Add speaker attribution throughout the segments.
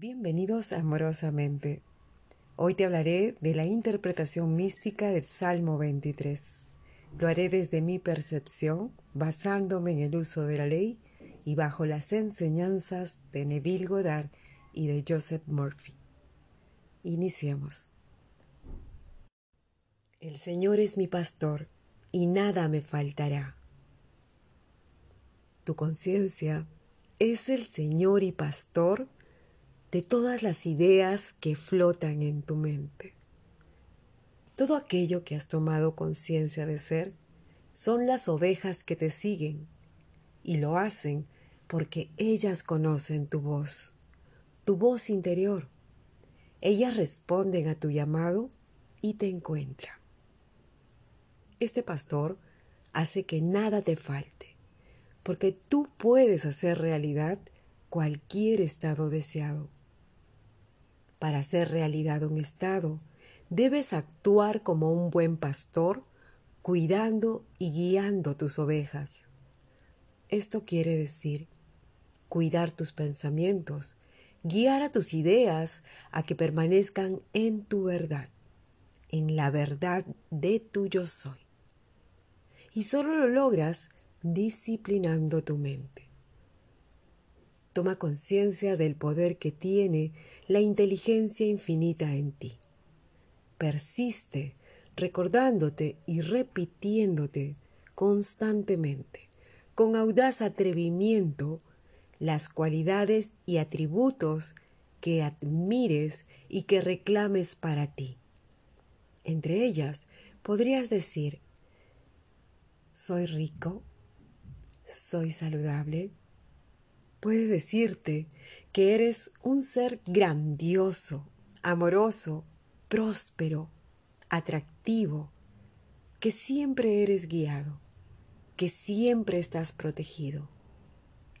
Speaker 1: Bienvenidos amorosamente. Hoy te hablaré de la interpretación mística del Salmo 23. Lo haré desde mi percepción, basándome en el uso de la ley y bajo las enseñanzas de Neville Goddard y de Joseph Murphy. Iniciemos. El Señor es mi pastor y nada me faltará. Tu conciencia es el Señor y pastor de todas las ideas que flotan en tu mente. Todo aquello que has tomado conciencia de ser son las ovejas que te siguen y lo hacen porque ellas conocen tu voz, tu voz interior. Ellas responden a tu llamado y te encuentran. Este pastor hace que nada te falte, porque tú puedes hacer realidad cualquier estado deseado. Para hacer realidad un estado, debes actuar como un buen pastor, cuidando y guiando tus ovejas. Esto quiere decir cuidar tus pensamientos, guiar a tus ideas a que permanezcan en tu verdad, en la verdad de tu yo soy. Y solo lo logras disciplinando tu mente. Toma conciencia del poder que tiene la inteligencia infinita en ti. Persiste recordándote y repitiéndote constantemente, con audaz atrevimiento, las cualidades y atributos que admires y que reclames para ti. Entre ellas podrías decir, soy rico, soy saludable, puede decirte que eres un ser grandioso, amoroso, próspero, atractivo, que siempre eres guiado, que siempre estás protegido,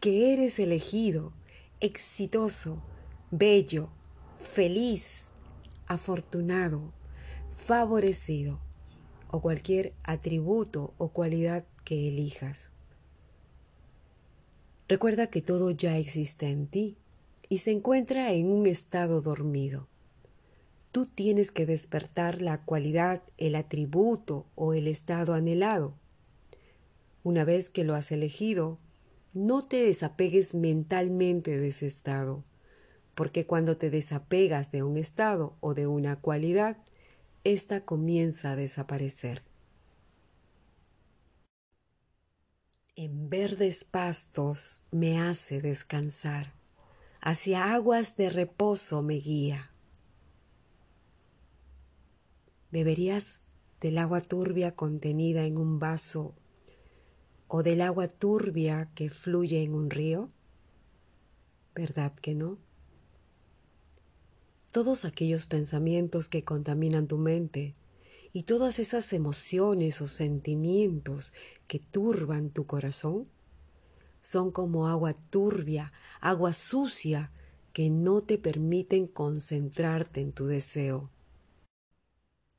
Speaker 1: que eres elegido, exitoso, bello, feliz, afortunado, favorecido, o cualquier atributo o cualidad que elijas. Recuerda que todo ya existe en ti y se encuentra en un estado dormido. Tú tienes que despertar la cualidad, el atributo o el estado anhelado. Una vez que lo has elegido, no te desapegues mentalmente de ese estado, porque cuando te desapegas de un estado o de una cualidad, ésta comienza a desaparecer. En verdes pastos me hace descansar, hacia aguas de reposo me guía. ¿Beberías del agua turbia contenida en un vaso o del agua turbia que fluye en un río? ¿Verdad que no? Todos aquellos pensamientos que contaminan tu mente y todas esas emociones o sentimientos que turban tu corazón son como agua turbia, agua sucia que no te permiten concentrarte en tu deseo.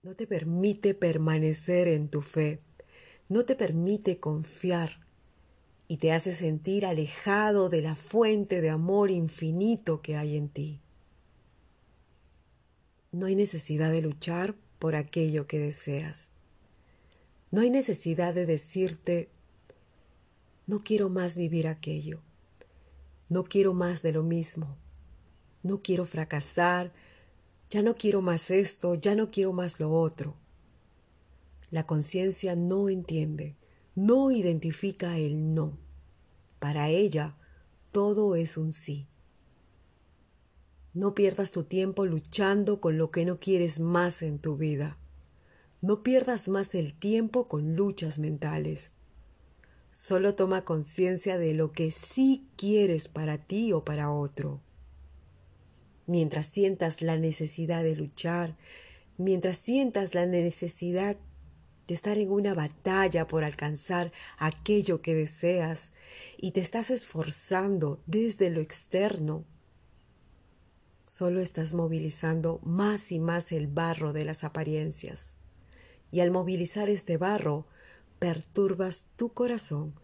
Speaker 1: No te permite permanecer en tu fe, no te permite confiar y te hace sentir alejado de la fuente de amor infinito que hay en ti. No hay necesidad de luchar por aquello que deseas. No hay necesidad de decirte, no quiero más vivir aquello, no quiero más de lo mismo, no quiero fracasar, ya no quiero más esto, ya no quiero más lo otro. La conciencia no entiende, no identifica el no. Para ella, todo es un sí. No pierdas tu tiempo luchando con lo que no quieres más en tu vida. No pierdas más el tiempo con luchas mentales. Solo toma conciencia de lo que sí quieres para ti o para otro. Mientras sientas la necesidad de luchar, mientras sientas la necesidad de estar en una batalla por alcanzar aquello que deseas y te estás esforzando desde lo externo solo estás movilizando más y más el barro de las apariencias. Y al movilizar este barro, perturbas tu corazón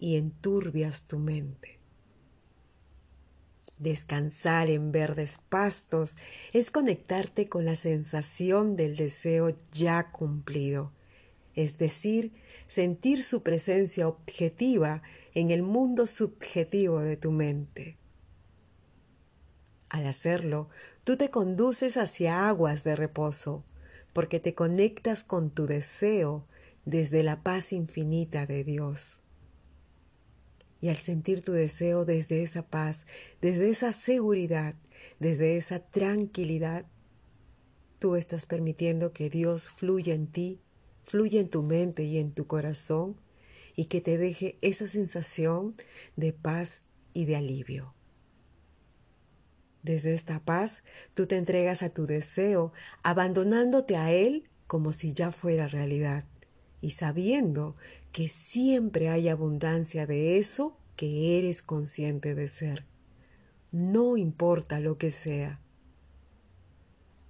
Speaker 1: y enturbias tu mente. Descansar en verdes pastos es conectarte con la sensación del deseo ya cumplido, es decir, sentir su presencia objetiva en el mundo subjetivo de tu mente. Al hacerlo, tú te conduces hacia aguas de reposo, porque te conectas con tu deseo desde la paz infinita de Dios. Y al sentir tu deseo desde esa paz, desde esa seguridad, desde esa tranquilidad, tú estás permitiendo que Dios fluya en ti, fluya en tu mente y en tu corazón, y que te deje esa sensación de paz y de alivio. Desde esta paz, tú te entregas a tu deseo, abandonándote a él como si ya fuera realidad y sabiendo que siempre hay abundancia de eso que eres consciente de ser. No importa lo que sea.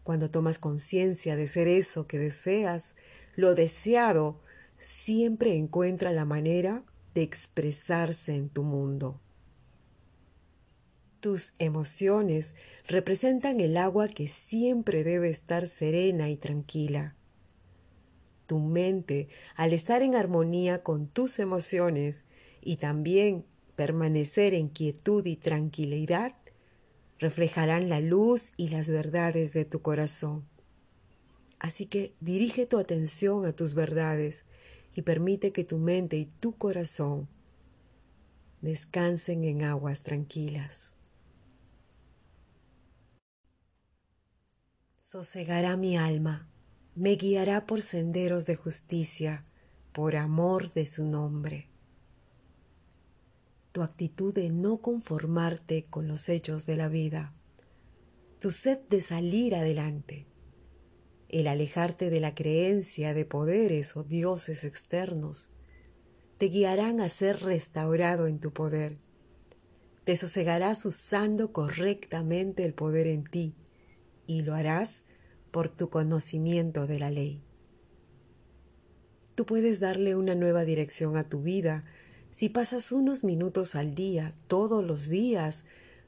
Speaker 1: Cuando tomas conciencia de ser eso que deseas, lo deseado siempre encuentra la manera de expresarse en tu mundo. Tus emociones representan el agua que siempre debe estar serena y tranquila. Tu mente, al estar en armonía con tus emociones y también permanecer en quietud y tranquilidad, reflejarán la luz y las verdades de tu corazón. Así que dirige tu atención a tus verdades y permite que tu mente y tu corazón descansen en aguas tranquilas. Sosegará mi alma me guiará por senderos de justicia, por amor de su nombre. Tu actitud de no conformarte con los hechos de la vida, tu sed de salir adelante, el alejarte de la creencia de poderes o dioses externos, te guiarán a ser restaurado en tu poder. Te sosegarás usando correctamente el poder en ti y lo harás por tu conocimiento de la ley. Tú puedes darle una nueva dirección a tu vida si pasas unos minutos al día, todos los días,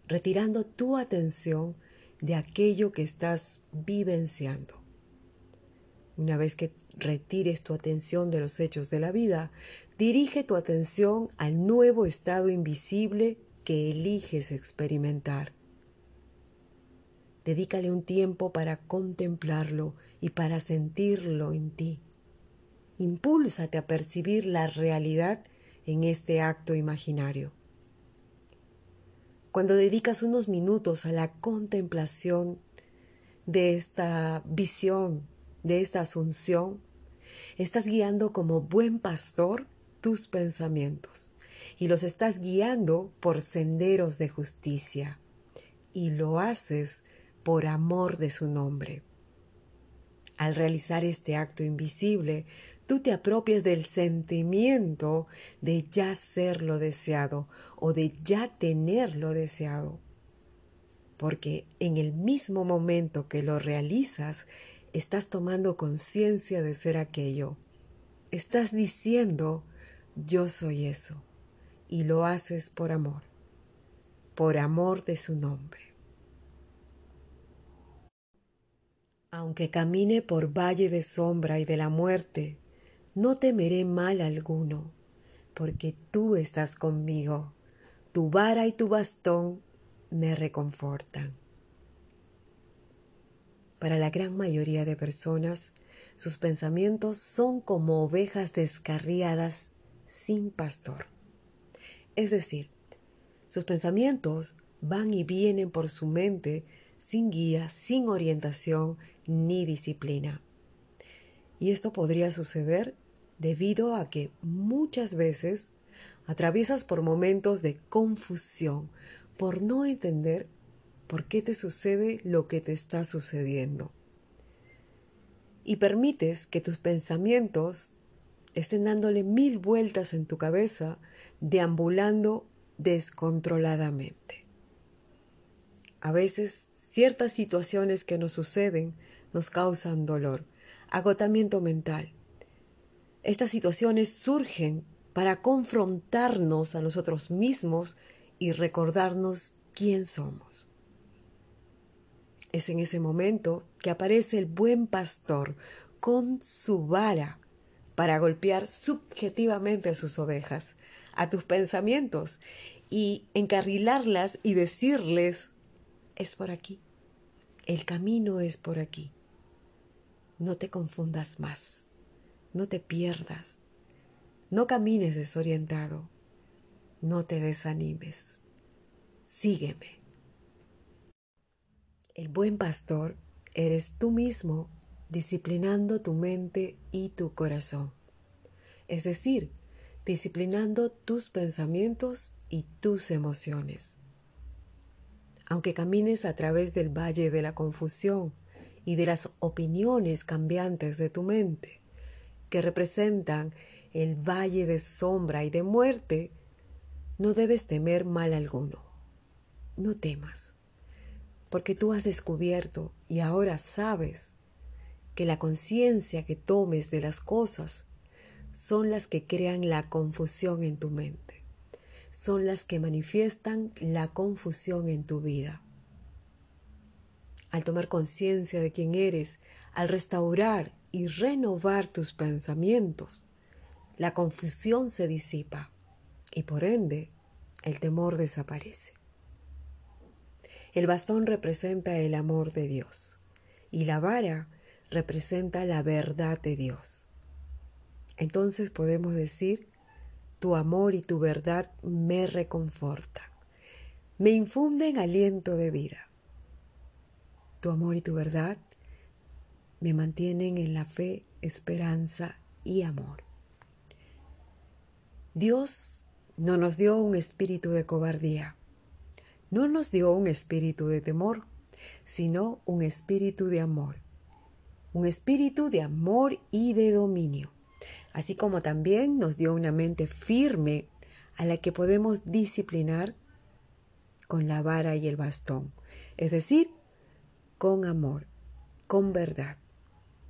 Speaker 1: retirando tu atención de aquello que estás vivenciando. Una vez que retires tu atención de los hechos de la vida, dirige tu atención al nuevo estado invisible que eliges experimentar. Dedícale un tiempo para contemplarlo y para sentirlo en ti. Impúlsate a percibir la realidad en este acto imaginario. Cuando dedicas unos minutos a la contemplación de esta visión, de esta asunción, estás guiando como buen pastor tus pensamientos y los estás guiando por senderos de justicia y lo haces por amor de su nombre. Al realizar este acto invisible, tú te apropias del sentimiento de ya ser lo deseado o de ya tener lo deseado. Porque en el mismo momento que lo realizas, estás tomando conciencia de ser aquello. Estás diciendo, yo soy eso. Y lo haces por amor, por amor de su nombre. Aunque camine por valle de sombra y de la muerte, no temeré mal alguno, porque tú estás conmigo, tu vara y tu bastón me reconfortan. Para la gran mayoría de personas, sus pensamientos son como ovejas descarriadas sin pastor. Es decir, sus pensamientos van y vienen por su mente sin guía, sin orientación ni disciplina. Y esto podría suceder debido a que muchas veces atraviesas por momentos de confusión, por no entender por qué te sucede lo que te está sucediendo. Y permites que tus pensamientos estén dándole mil vueltas en tu cabeza, deambulando descontroladamente. A veces Ciertas situaciones que nos suceden nos causan dolor, agotamiento mental. Estas situaciones surgen para confrontarnos a nosotros mismos y recordarnos quién somos. Es en ese momento que aparece el buen pastor con su vara para golpear subjetivamente a sus ovejas, a tus pensamientos, y encarrilarlas y decirles, es por aquí, el camino es por aquí. No te confundas más, no te pierdas, no camines desorientado, no te desanimes, sígueme. El buen pastor eres tú mismo disciplinando tu mente y tu corazón. Es decir, disciplinando tus pensamientos y tus emociones. Aunque camines a través del valle de la confusión y de las opiniones cambiantes de tu mente, que representan el valle de sombra y de muerte, no debes temer mal alguno. No temas, porque tú has descubierto y ahora sabes que la conciencia que tomes de las cosas son las que crean la confusión en tu mente, son las que manifiestan la confusión en tu vida. Al tomar conciencia de quién eres, al restaurar y renovar tus pensamientos, la confusión se disipa y por ende el temor desaparece. El bastón representa el amor de Dios y la vara representa la verdad de Dios entonces podemos decir, tu amor y tu verdad me reconfortan, me infunden aliento de vida. Tu amor y tu verdad me mantienen en la fe, esperanza y amor. Dios no nos dio un espíritu de cobardía, no nos dio un espíritu de temor, sino un espíritu de amor, un espíritu de amor y de dominio. Así como también nos dio una mente firme a la que podemos disciplinar con la vara y el bastón, es decir, con amor, con verdad.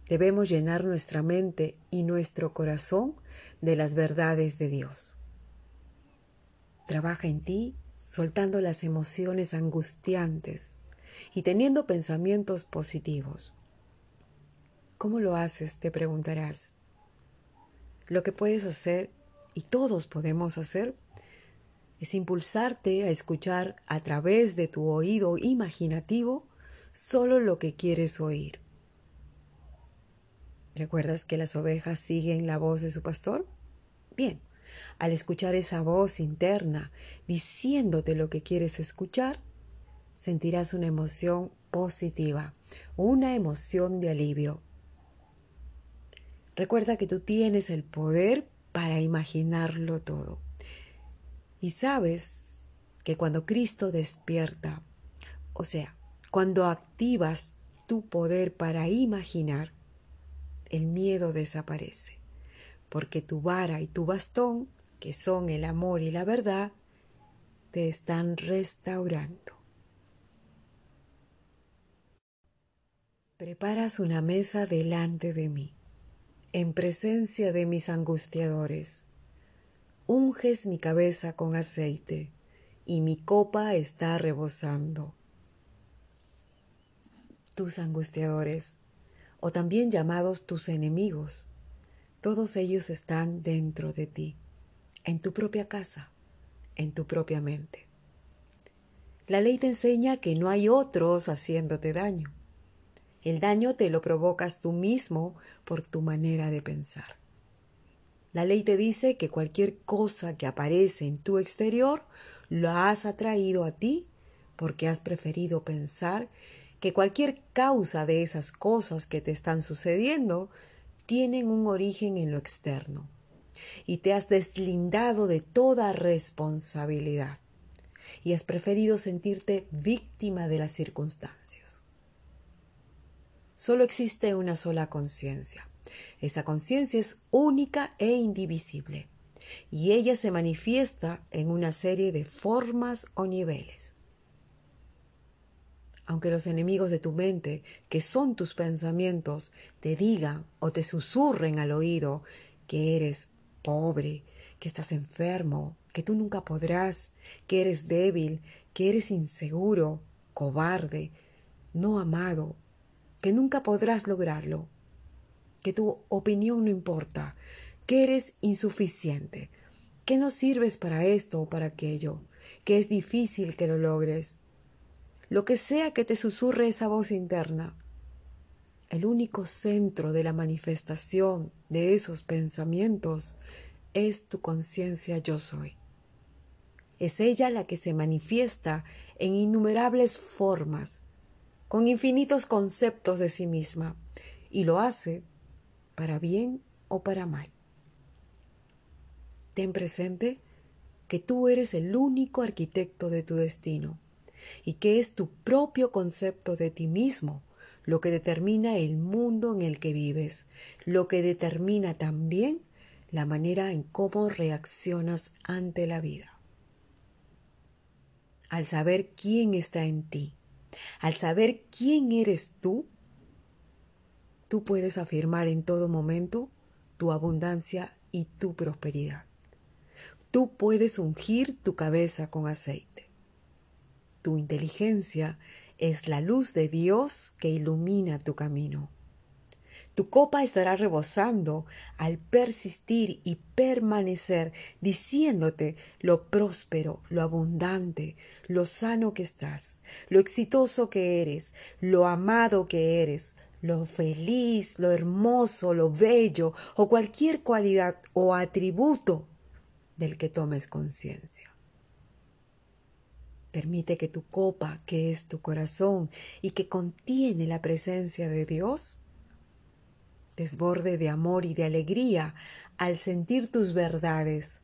Speaker 1: Debemos llenar nuestra mente y nuestro corazón de las verdades de Dios. Trabaja en ti soltando las emociones angustiantes y teniendo pensamientos positivos. ¿Cómo lo haces? te preguntarás. Lo que puedes hacer, y todos podemos hacer, es impulsarte a escuchar a través de tu oído imaginativo solo lo que quieres oír. ¿Recuerdas que las ovejas siguen la voz de su pastor? Bien, al escuchar esa voz interna diciéndote lo que quieres escuchar, sentirás una emoción positiva, una emoción de alivio, Recuerda que tú tienes el poder para imaginarlo todo. Y sabes que cuando Cristo despierta, o sea, cuando activas tu poder para imaginar, el miedo desaparece, porque tu vara y tu bastón, que son el amor y la verdad, te están restaurando. Preparas una mesa delante de mí en presencia de mis angustiadores. Unges mi cabeza con aceite, y mi copa está rebosando. Tus angustiadores, o también llamados tus enemigos, todos ellos están dentro de ti, en tu propia casa, en tu propia mente. La ley te enseña que no hay otros haciéndote daño. El daño te lo provocas tú mismo por tu manera de pensar. La ley te dice que cualquier cosa que aparece en tu exterior lo has atraído a ti porque has preferido pensar que cualquier causa de esas cosas que te están sucediendo tienen un origen en lo externo y te has deslindado de toda responsabilidad y has preferido sentirte víctima de las circunstancias. Solo existe una sola conciencia. Esa conciencia es única e indivisible, y ella se manifiesta en una serie de formas o niveles. Aunque los enemigos de tu mente, que son tus pensamientos, te digan o te susurren al oído que eres pobre, que estás enfermo, que tú nunca podrás, que eres débil, que eres inseguro, cobarde, no amado, que nunca podrás lograrlo, que tu opinión no importa, que eres insuficiente, que no sirves para esto o para aquello, que es difícil que lo logres. Lo que sea que te susurre esa voz interna, el único centro de la manifestación de esos pensamientos es tu conciencia yo soy. Es ella la que se manifiesta en innumerables formas, con infinitos conceptos de sí misma, y lo hace para bien o para mal. Ten presente que tú eres el único arquitecto de tu destino y que es tu propio concepto de ti mismo lo que determina el mundo en el que vives, lo que determina también la manera en cómo reaccionas ante la vida. Al saber quién está en ti, al saber quién eres tú, tú puedes afirmar en todo momento tu abundancia y tu prosperidad. Tú puedes ungir tu cabeza con aceite. Tu inteligencia es la luz de Dios que ilumina tu camino. Tu copa estará rebosando al persistir y permanecer diciéndote lo próspero, lo abundante, lo sano que estás, lo exitoso que eres, lo amado que eres, lo feliz, lo hermoso, lo bello o cualquier cualidad o atributo del que tomes conciencia. Permite que tu copa, que es tu corazón y que contiene la presencia de Dios, desborde de amor y de alegría al sentir tus verdades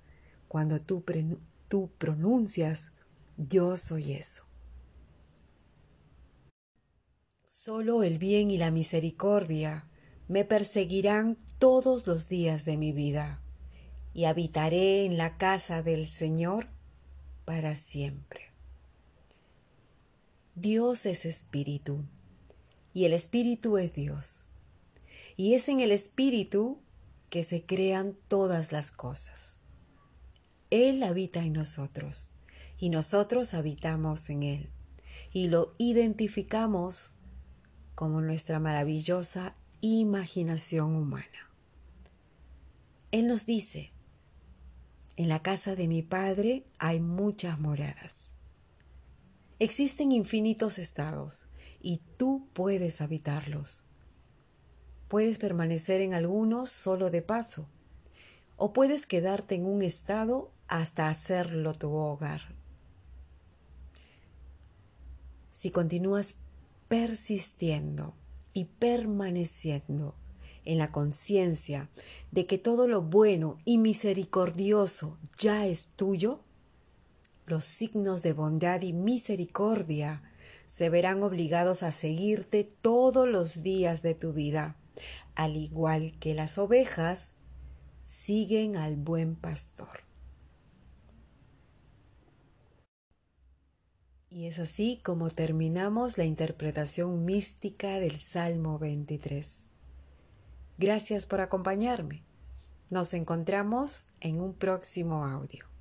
Speaker 1: cuando tú, pronuncias yo soy eso. Solo el bien y la misericordia me perseguirán todos los días de mi vida y habitaré en la casa del Señor para siempre. Dios es espíritu y el espíritu es Dios. Y es en el espíritu que se crean todas las cosas. Él habita en nosotros y nosotros habitamos en Él y lo identificamos como nuestra maravillosa imaginación humana. Él nos dice, en la casa de mi Padre hay muchas moradas. Existen infinitos estados y tú puedes habitarlos. Puedes permanecer en algunos solo de paso o puedes quedarte en un estado hasta hacerlo tu hogar. Si continúas persistiendo y permaneciendo en la conciencia de que todo lo bueno y misericordioso ya es tuyo, los signos de bondad y misericordia se verán obligados a seguirte todos los días de tu vida, al igual que las ovejas siguen al buen pastor. Y es así como terminamos la interpretación mística del Salmo 23. Gracias por acompañarme. Nos encontramos en un próximo audio.